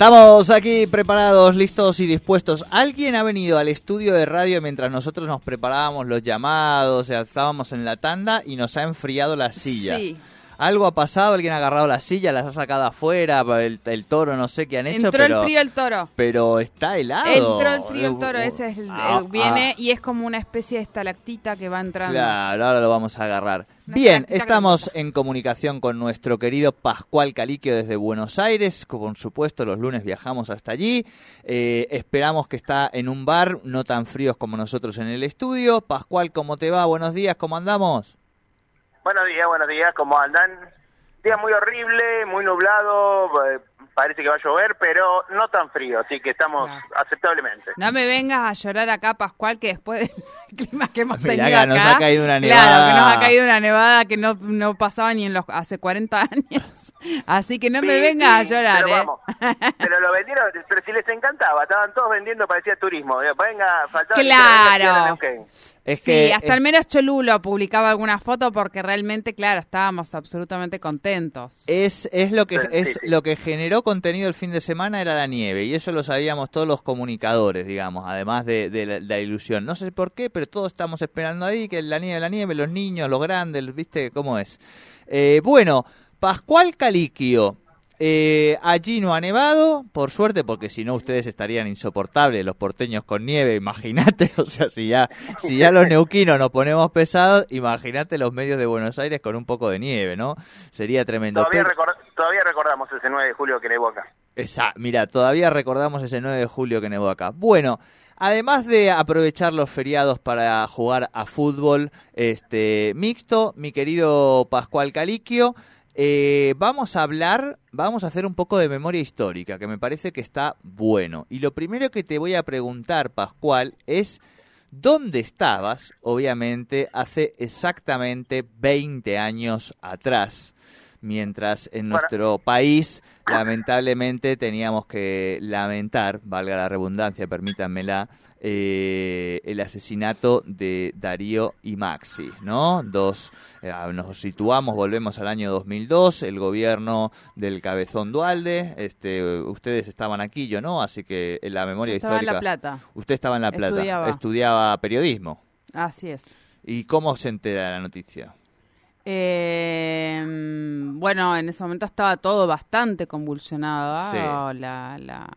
Estamos aquí preparados, listos y dispuestos. ¿Alguien ha venido al estudio de radio mientras nosotros nos preparábamos los llamados, estábamos en la tanda y nos ha enfriado las sillas? Sí. Algo ha pasado, alguien ha agarrado la silla, las ha sacado afuera, el, el toro, no sé qué han hecho, Entró pero, el frío el toro. pero está helado. Entró el frío el toro, ese es el, ah, viene ah. y es como una especie de estalactita que va entrando. Claro, ahora lo vamos a agarrar. Una Bien, estamos en comunicación con nuestro querido Pascual Caliquio desde Buenos Aires. Por supuesto, los lunes viajamos hasta allí. Eh, esperamos que está en un bar, no tan fríos como nosotros en el estudio. Pascual, ¿cómo te va? Buenos días, ¿cómo andamos? Buenos días, buenos días, ¿cómo andan? Día muy horrible, muy nublado, eh, parece que va a llover, pero no tan frío, así que estamos Claro. aceptablemente. No me vengas a llorar acá, Pascual, que después del clima que hemos Mirá tenido que nos acá, ha caído una Claro, nevada. que nos ha caído una nevada que no, no pasaba ni en los hace 40 años. Así que no me Sí, vengas sí, a llorar, pero ¿eh? vamos, pero lo vendieron, pero si les encantaba, estaban todos vendiendo, parecía turismo. Venga, faltaba Claro. que. Es sí, que hasta el menos Cholulo publicaba alguna foto porque realmente, claro, estábamos absolutamente contentos. es, es lo que Sí, es sí, sí. lo que generó contenido el fin de semana era la nieve y eso lo sabíamos todos los comunicadores, digamos, además de, la ilusión. No sé por qué, pero todos estamos esperando ahí que la nieve, la nieve, los niños, los grandes, ¿viste cómo es? Eh, bueno, Pascual Caliquio. Eh, allí no ha nevado, por suerte, porque si no ustedes estarían insoportables, los porteños con nieve, imagínate, o sea, si ya, si ya los neuquinos nos ponemos pesados, imagínate los medios de Buenos Aires con un poco de nieve, ¿no? Sería tremendo. Todavía, recordamos ese 9 de julio que nevó acá. Esa, mira, todavía recordamos ese 9 de julio que nevó acá. Bueno, además de aprovechar los feriados para jugar a fútbol este mixto, mi querido Pascual Caliquio, eh, vamos a hablar, vamos a hacer un poco de memoria histórica, que me parece que está bueno. Y lo primero que te voy a preguntar, Pascual, es dónde estabas, obviamente, hace exactamente 20 años atrás mientras en Bueno. nuestro país lamentablemente teníamos que lamentar, valga la redundancia, permítanmela, eh, el asesinato de Darío y Maxi, ¿no? Dos, eh, nos situamos, volvemos al año 2002, el gobierno del Cabezón Dualde, este, ustedes estaban aquí, yo no, así que en la memoria Yo estaba en histórica... La Plata. Usted estaba en La Plata, Estudiaba. estudiaba periodismo. Así es. ¿Y cómo se entera la noticia? Eh, bueno, en ese momento estaba todo bastante convulsionado. Sí. La, la,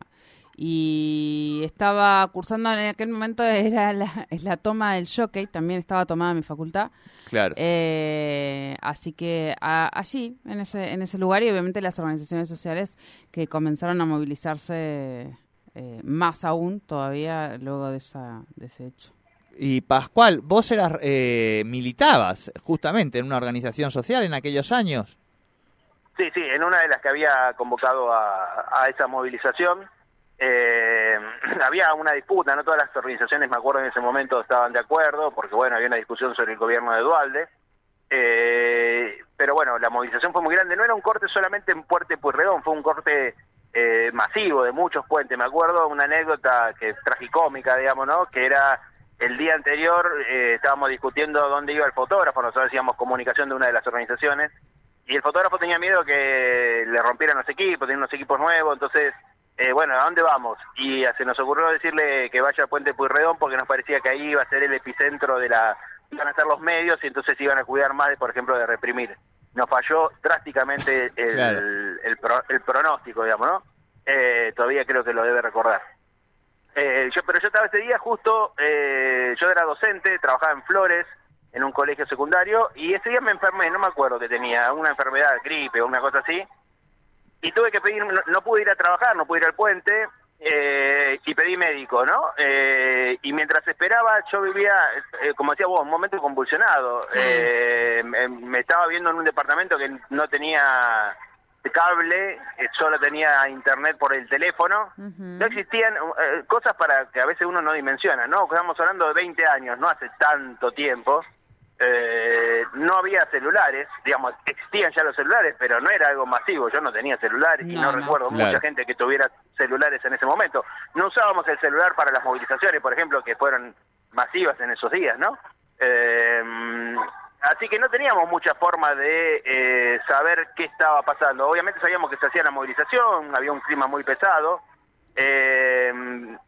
y estaba cursando en aquel momento, era la, es la toma del jockey, también estaba tomada mi facultad. Claro. Eh, así que a- allí, en ese, en ese lugar, y obviamente las organizaciones sociales que comenzaron a movilizarse eh, más aún todavía luego de, esa, de ese hecho. Y Pascual, vos eras, eh, militabas justamente en una organización social en aquellos años. Sí, sí, en una de las que había convocado a, a esa movilización, eh, había una disputa, no todas las organizaciones, me acuerdo en ese momento, estaban de acuerdo, porque bueno, había una discusión sobre el gobierno de Dualde, eh, pero bueno, la movilización fue muy grande, no era un corte solamente en Puerto Pueyrredón, fue un corte eh, masivo de muchos puentes, me acuerdo una anécdota que tragicómica, digamos, ¿no? Que era el día anterior, eh, estábamos discutiendo dónde iba el fotógrafo, nosotros hacíamos comunicación de una de las organizaciones, y el fotógrafo tenía miedo que le rompieran los equipos, tenía unos equipos nuevos, entonces, eh, bueno, ¿a dónde vamos? Y se nos ocurrió decirle que vaya al puente Puyredón porque nos parecía que ahí iba a ser el epicentro de la... iban a estar los medios y entonces iban a cuidar más, de, por ejemplo, de reprimir. Nos falló drásticamente el, Claro. el, pro- el pronóstico, digamos, ¿no? Eh, todavía creo que lo debe recordar. Eh, yo, pero yo estaba ese día justo, eh, yo era docente, trabajaba en Flores, en un colegio secundario, y ese día me enfermé, no me acuerdo que tenía, una enfermedad, gripe o una cosa así, y tuve que pedir, no, no pude ir a trabajar, no pude ir al puente, eh, y pedí médico, ¿no? Eh, y mientras esperaba, yo vivía, eh, como decía vos, un momento convulsionado. Sí. Eh, me, me estaba viendo en un departamento que no tenía cable, eh, solo tenía internet por el teléfono. No existían cosas para que a veces uno no dimensiona, ¿no? Estamos hablando de 20 años, no hace tanto tiempo. Eh, no había celulares, digamos, existían ya los celulares, pero no era algo masivo. Yo no tenía celulares y No, no, no. recuerdo Claro. mucha gente que tuviera celulares en ese momento. No usábamos el celular para las movilizaciones, por ejemplo, que fueron masivas en esos días, ¿no? Eh, así que no teníamos mucha forma de eh, saber qué estaba pasando. Obviamente sabíamos que se hacía la movilización, había un clima muy pesado. Eh,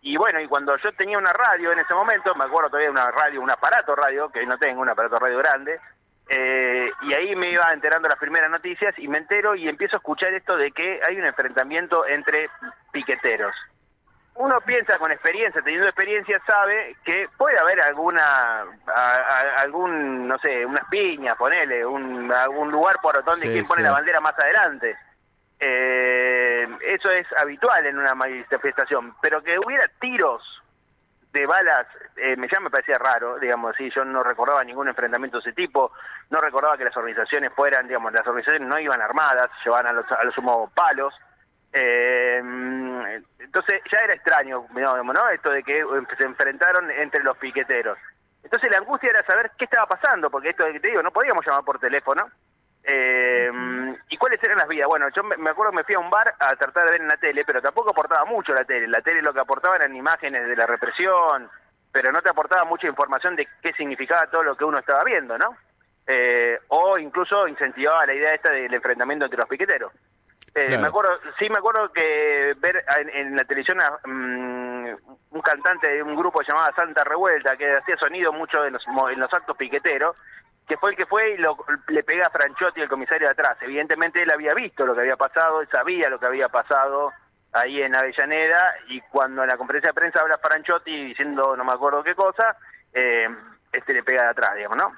y bueno, y cuando yo tenía una radio en ese momento, me acuerdo todavía de una radio, un aparato radio, que hoy no tengo, un aparato radio grande, eh, y ahí me iba enterando las primeras noticias y me entero y empiezo a escuchar esto de que hay un enfrentamiento entre piqueteros. Uno piensa con experiencia, teniendo experiencia, sabe que puede haber alguna, a- a- algún, no sé, unas piñas, ponele, un, algún lugar por donde Sí, quien pone sí. la bandera más adelante. Eh, eso es habitual en una manifestación, pero que hubiera tiros de balas, eh, ya me parecía raro, digamos así, yo no recordaba ningún enfrentamiento de ese tipo, no recordaba que las organizaciones fueran, digamos, las organizaciones no iban armadas, llevaban a los, a los sumo palos, eh, entonces ya era extraño, digamos, ¿no? Esto de que eh, se enfrentaron entre los piqueteros. Entonces la angustia era saber qué estaba pasando, porque esto de que te digo, no podíamos llamar por teléfono. Eh, ¿Y cuáles eran las vías? Bueno, yo me acuerdo que me fui a un bar a tratar de ver en la tele, pero tampoco aportaba mucho la tele. La tele lo que aportaba eran imágenes de la represión, pero no te aportaba mucha información de qué significaba todo lo que uno estaba viendo, ¿no? Eh, o incluso incentivaba la idea esta del enfrentamiento entre los piqueteros. Eh, Claro. Me acuerdo, sí me acuerdo que ver en, en la televisión a, mm, un cantante de un grupo llamado Santa Revuelta que hacía sonido mucho en los, en los actos piqueteros, que fue el que fue y lo, le pega a Franchotti, el comisario de atrás. Evidentemente él había visto lo que había pasado, él sabía lo que había pasado ahí en Avellaneda y cuando en la conferencia de prensa habla Franchotti diciendo no me acuerdo qué cosa, eh, este le pega de atrás, digamos, ¿no?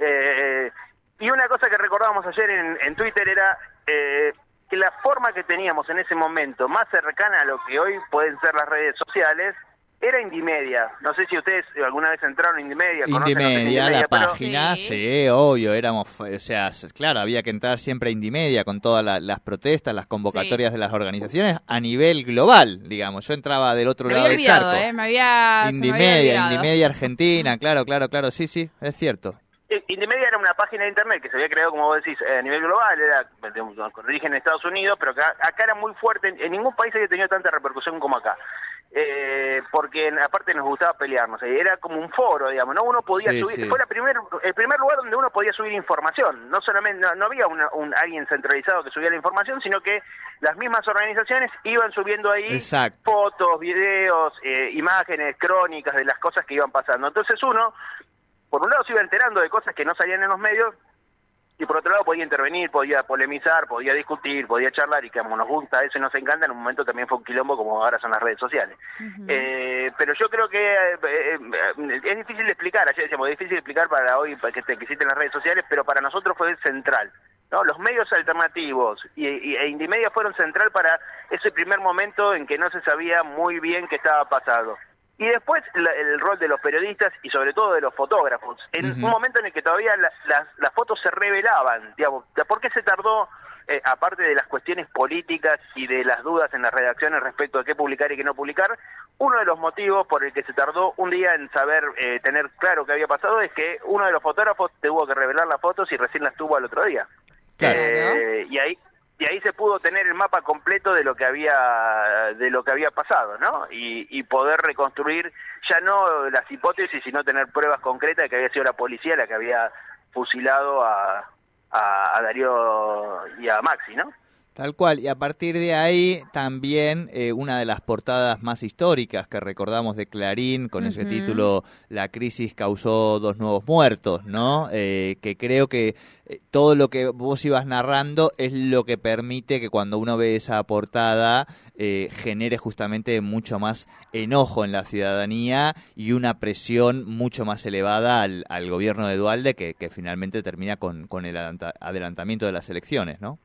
Eh, y una cosa que recordábamos ayer en, en Twitter era eh, que la forma que teníamos en ese momento, más cercana a lo que hoy pueden ser las redes sociales, era Indimedia. No sé si ustedes alguna vez entraron en Indimedia. es Indimedia, la pero- página, Sí. sí. obvio, éramos, o sea, claro, había que entrar siempre a Indimedia con todas la- las protestas, las convocatorias de las organizaciones a nivel global, digamos. Yo entraba del otro Me lado había del charco. ¿eh? Me había. se me había Indimedia. Indimedia Argentina, claro, claro, claro, sí, sí, es cierto. Eh, Indimedia era una página de internet que se había creado, como vos decís, eh, a nivel global, era de- con origen en Estados Unidos, pero acá, acá era muy fuerte, en, en ningún país había tenido tanta repercusión como acá. Eh, porque aparte nos gustaba pelearnos, era como un foro, digamos, ¿no? Uno podía Sí, subir, sí. fue la primer, el primer lugar donde uno podía subir información, no solamente, no, no había una- un, alguien centralizado que subía la información, sino que las mismas organizaciones iban subiendo ahí Exacto. fotos, videos, eh, imágenes, crónicas de las cosas que iban pasando. Entonces uno, por un lado se iba enterando de cosas que no salían en los medios y por otro lado podía intervenir, podía polemizar, podía discutir, podía charlar y que como nos gusta eso y nos encanta, en un momento también fue un quilombo como ahora son las redes sociales. Eh, pero yo creo que eh, eh, es difícil de explicar, ayer decíamos, es difícil de explicar para hoy para que, que existen las redes sociales, pero para nosotros fue central. ¿no? Los medios alternativos y, y- e Indimedia fueron central para ese primer momento en que no se sabía muy bien qué estaba pasando. Y después la- el rol de los periodistas y sobre todo de los fotógrafos. En un momento en el que todavía la- las, las fotos se revelaban, digamos, ¿por qué se tardó, eh, aparte de las cuestiones políticas y de las dudas en las redacciones respecto de qué publicar y qué no publicar? Uno de los motivos por el que se tardó un día en saber, eh, tener claro qué había pasado es que uno de los fotógrafos tuvo que revelar las fotos y recién las tuvo al otro día. Claro. Eh, y ahí y ahí se pudo tener el mapa completo de lo que había de lo que había pasado, ¿no? Y, poder reconstruir ya no las hipótesis, sino tener pruebas concretas de que había sido la policía la que había fusilado a, a Darío y a Maxi, ¿no? Tal cual, y a partir de ahí también eh, una de las portadas más históricas que recordamos de Clarín con ese título La crisis causó dos nuevos muertos, ¿no? Eh, que creo que eh, todo lo que vos ibas narrando es lo que permite que cuando uno ve esa portada eh, genere justamente mucho más enojo en la ciudadanía y una presión mucho más elevada al, al gobierno de Dualde que, que finalmente termina con, con el adelantamiento de las elecciones, ¿no?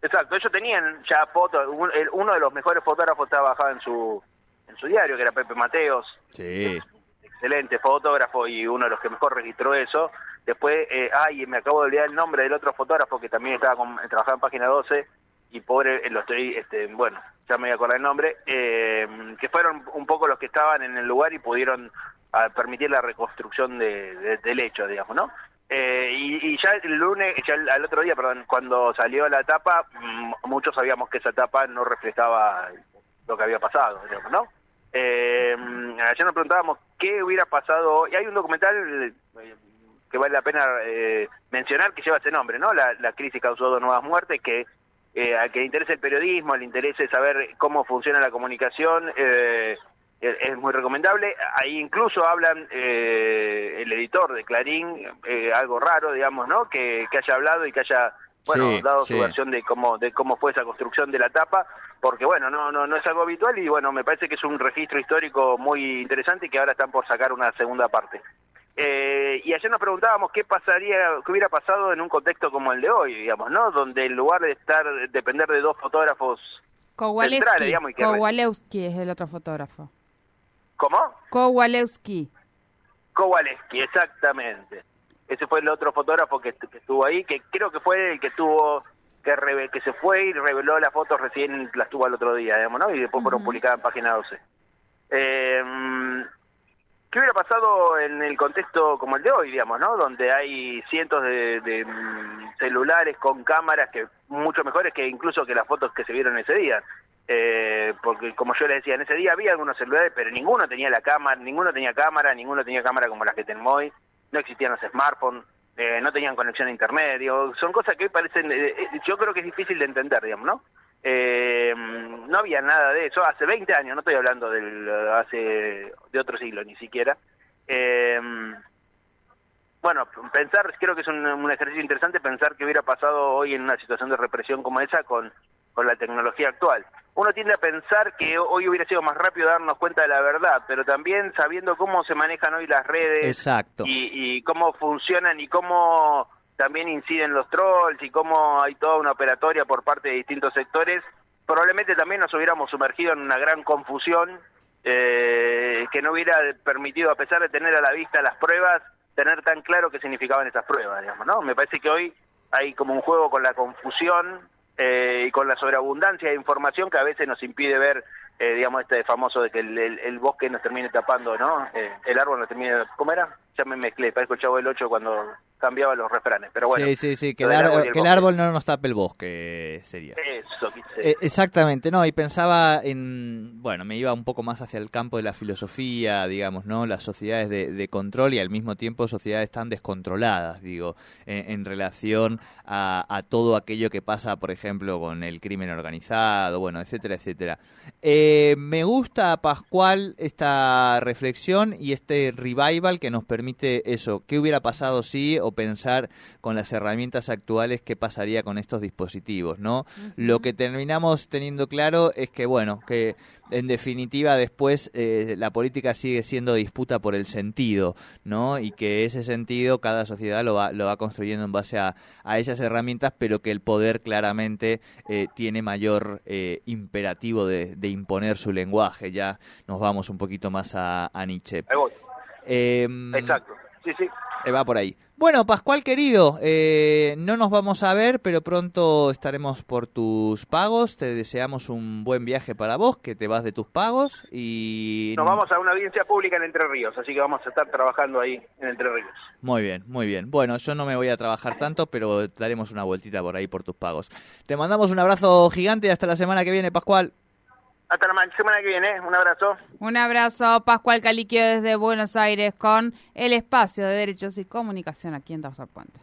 Exacto, ellos tenían ya fotos, uno de los mejores fotógrafos trabajaba en su en su diario, que era Pepe Mateos, Sí. excelente fotógrafo y uno de los que mejor registró eso. Después, eh, ay, me acabo de olvidar el nombre del otro fotógrafo que también estaba con, trabajaba en Página 12 y pobre, eh, lo estoy, este, bueno, ya me voy a acordar el nombre, eh, que fueron un poco los que estaban en el lugar y pudieron ah, permitir la reconstrucción de, de- del hecho, digamos, ¿no? Eh, y, ya el lunes, ya al otro día, perdón, cuando salió la tapa, mm, muchos sabíamos que esa tapa no reflejaba lo que había pasado, digamos, ¿no? Eh, ayer nos preguntábamos qué hubiera pasado. Y hay un documental eh, que vale la pena eh, mencionar que lleva ese nombre, ¿no? La, la crisis causó dos nuevas muertes, que eh, al que le interese el periodismo, le interese saber cómo funciona la comunicación, eh, es es muy recomendable. Ahí incluso hablan eh, el editor de Clarín, eh, algo raro, digamos, ¿no? Que, que haya hablado y que haya bueno, Sí, dado sí. su versión de cómo de cómo fue esa construcción de la tapa, porque bueno, no no no es algo habitual y bueno, me parece que es un registro histórico muy interesante y que ahora están por sacar una segunda parte. Eh, y ayer nos preguntábamos qué pasaría, qué hubiera pasado en un contexto como el de hoy, digamos, ¿no? Donde en lugar de estar depender de dos fotógrafos, Centrales, Kowalewski. digamos, y que- Kowalewski es el otro fotógrafo. ¿Cómo? Kowalewski. Kowaleski, exactamente. Ese fue el otro fotógrafo que, que estuvo ahí, que creo que fue el que tuvo que reve- que se fue y reveló las fotos recién las tuvo el otro día, digamos, ¿no? Y después fueron publicadas en página 12. Eh, ¿Qué hubiera pasado en el contexto como el de hoy, digamos, ¿no? Donde hay cientos de, de, mm, celulares con cámaras que mucho mejores que incluso que las fotos que se vieron ese día. Eh, porque como yo les decía, en ese día había algunos celulares, pero ninguno tenía la cámara, ninguno tenía cámara, ninguno tenía cámara como las que tenemos hoy, no existían los smartphones, eh, no tenían conexión a internet, digo, son cosas que hoy parecen, eh, eh, yo creo que es difícil de entender, digamos, ¿no? Eh, no había nada de eso, hace 20 años, no estoy hablando del hace de otro siglo ni siquiera. Eh, bueno, pensar, creo que es un, ejercicio interesante pensar qué hubiera pasado hoy en una situación de represión como esa con, con la tecnología actual. Uno tiende a pensar que hoy hubiera sido más rápido darnos cuenta de la verdad, pero también sabiendo cómo se manejan hoy las redes Exacto. y, y cómo funcionan y cómo también inciden los trolls y cómo hay toda una operatoria por parte de distintos sectores, probablemente también nos hubiéramos sumergido en una gran confusión eh, que no hubiera permitido, a pesar de tener a la vista las pruebas, tener tan claro qué significaban esas pruebas, digamos, ¿no? Me parece que hoy hay como un juego con la confusión eh, y con la sobreabundancia de información que a veces nos impide ver, eh, digamos, este famoso de que el, bosque nos termine tapando, ¿no? Eh, el árbol nos termine... ¿Cómo era? Ya me mezclé, parezco el chavo del 8 cuando cambiaba los refranes, pero bueno. sí, sí, sí, que el, árbol el que el árbol no nos tape el bosque sería. Eso, quise Eh, exactamente, no, y pensaba en, bueno, me iba un poco más hacia el campo de la filosofía, digamos, ¿no? Las sociedades de, de control y al mismo tiempo sociedades tan descontroladas, digo, en, en relación a, a todo aquello que pasa, por ejemplo, con el crimen organizado, bueno, etcétera, etcétera. Eh, me gusta, Pascual, esta reflexión y este revival que nos permite eso, qué hubiera pasado si, o pensar con las herramientas actuales qué pasaría con estos dispositivos, ¿no? Lo que terminamos teniendo claro es que, bueno, que en definitiva después eh, la política sigue siendo disputa por el sentido, ¿no? Y que ese sentido cada sociedad lo va, lo va construyendo en base a, a esas herramientas, pero que el poder claramente eh, tiene mayor eh, imperativo de, de imponer su lenguaje. Ya nos vamos un poquito más a, a Nietzsche. Ahí voy. Em, Exacto. Sí, sí. va por ahí. Bueno, Pascual querido, eh, no nos vamos a ver, pero pronto estaremos por tus pagos. Te deseamos un buen viaje para vos, que te vas de tus pagos y... Nos vamos a una audiencia pública en Entre Ríos, así que vamos a estar trabajando ahí en Entre Ríos. Muy bien, muy bien. Bueno, yo no me voy a trabajar tanto, pero daremos una vueltita por ahí por tus pagos. Te mandamos un abrazo gigante y hasta la semana que viene, Pascual. Hasta la ma- semana que viene, un abrazo. Un abrazo, Pascual Caliquio desde Buenos Aires con el espacio de Derechos y Comunicación aquí en Tercer Puente.